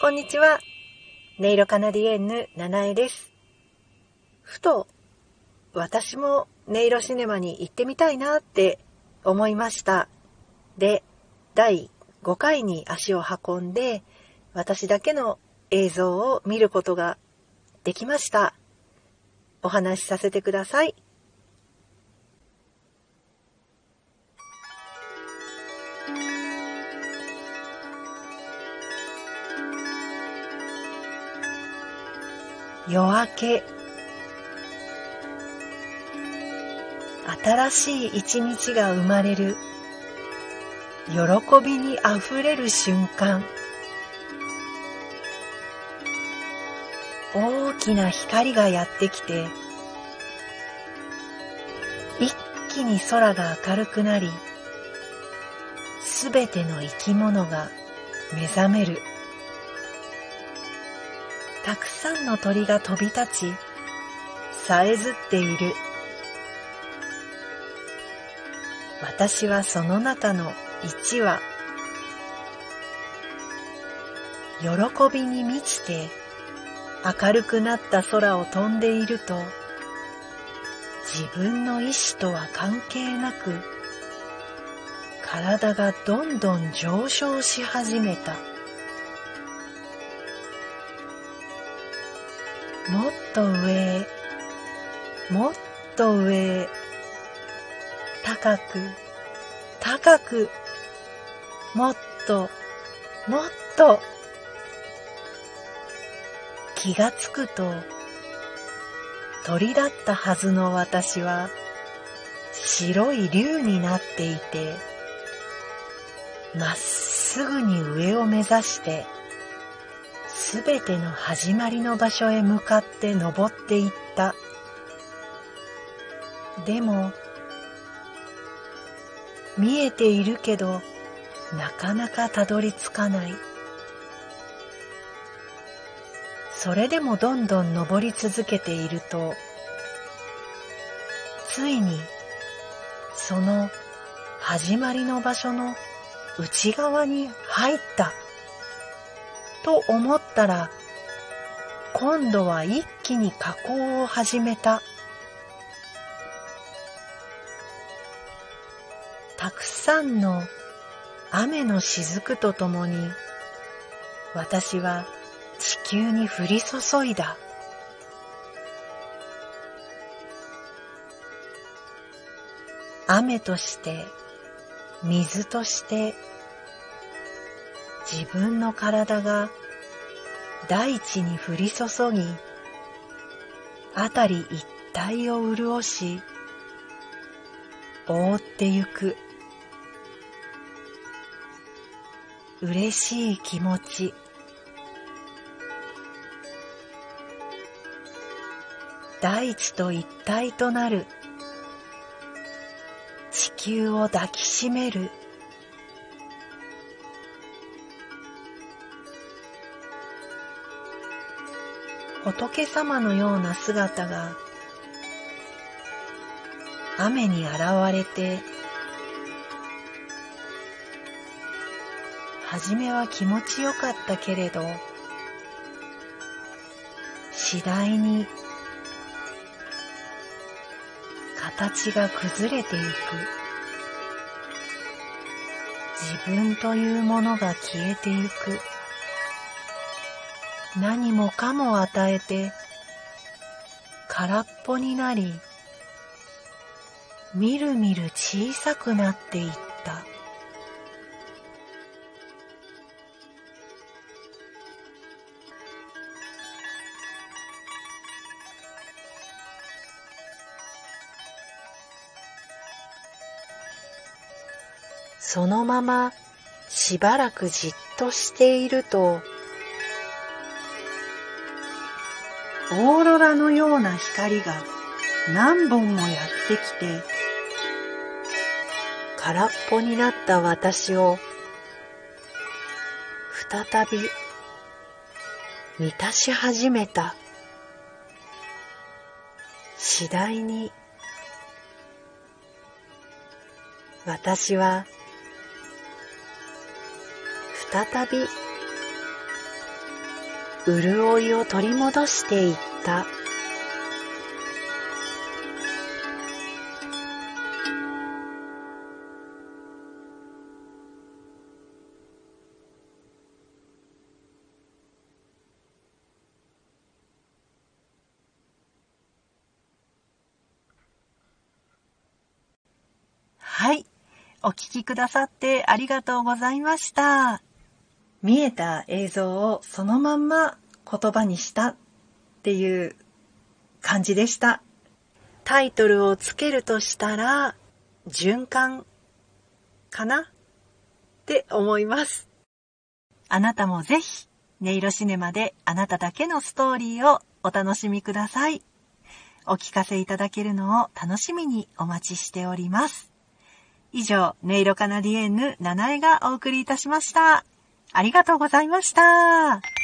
こんにちは。ネイロカナディエンヌ、ナナエです。ふと、私もネイロシネマに行ってみたいなって思いました。で、第5回に足を運んで、私だけの映像を見ることができました。お話しさせてください。夜明け。新しい一日が生まれる。喜びにあふれる瞬間。大きな光がやってきて一気に空が明るくなりすべての生き物が目覚める。たくさんの鳥が飛び立ち、さえずっている。私はその中の一羽。喜びに満ちて明るくなった空を飛んでいると、自分の意志とは関係なく、体がどんどん上昇し始めた。もっと上へ、もっと上へ、高く、高く、もっと、もっと。気がつくと、鳥だったはずの私は、白い竜になっていて、まっすぐに上を目指して、すべての始まりの場所へ向かって登っていった。でも、見えているけど、なかなかたどり着かない。それでもどんどん登り続けていると、ついに、その始まりの場所の内側に入った。と思ったら、今度は一気に下降を始めた。たくさんの雨の雫とともに、私は地球に降り注いだ。雨として、水として、自分の体が大地に降り注ぎ、あたり一帯を潤し、覆ってゆく。嬉しい気持ち。大地と一体となる。地球を抱きしめる。仏様のような姿が雨に現れてはじめは気持ちよかったけれど次第に形が崩れていく。自分というものが消えてゆく。何もかも与えて空っぽになりみるみる小さくなっていった。そのまましばらくじっとしているとオーロラのような光が何本もやってきて、空っぽになった私を再び満たし始めた。次第に私は再び潤いを取り戻していった。はい。お聞きくださってありがとうございました。見えた映像をそのまんま言葉にしたっていう感じでした。タイトルをつけるとしたら、循環かな？って思います。あなたもぜひ、音色シネマであなただけのストーリーをお楽しみください。お聞かせいただけるのを楽しみにお待ちしております。以上、音色カナディエンヌ、七重がお送りいたしました。ありがとうございました。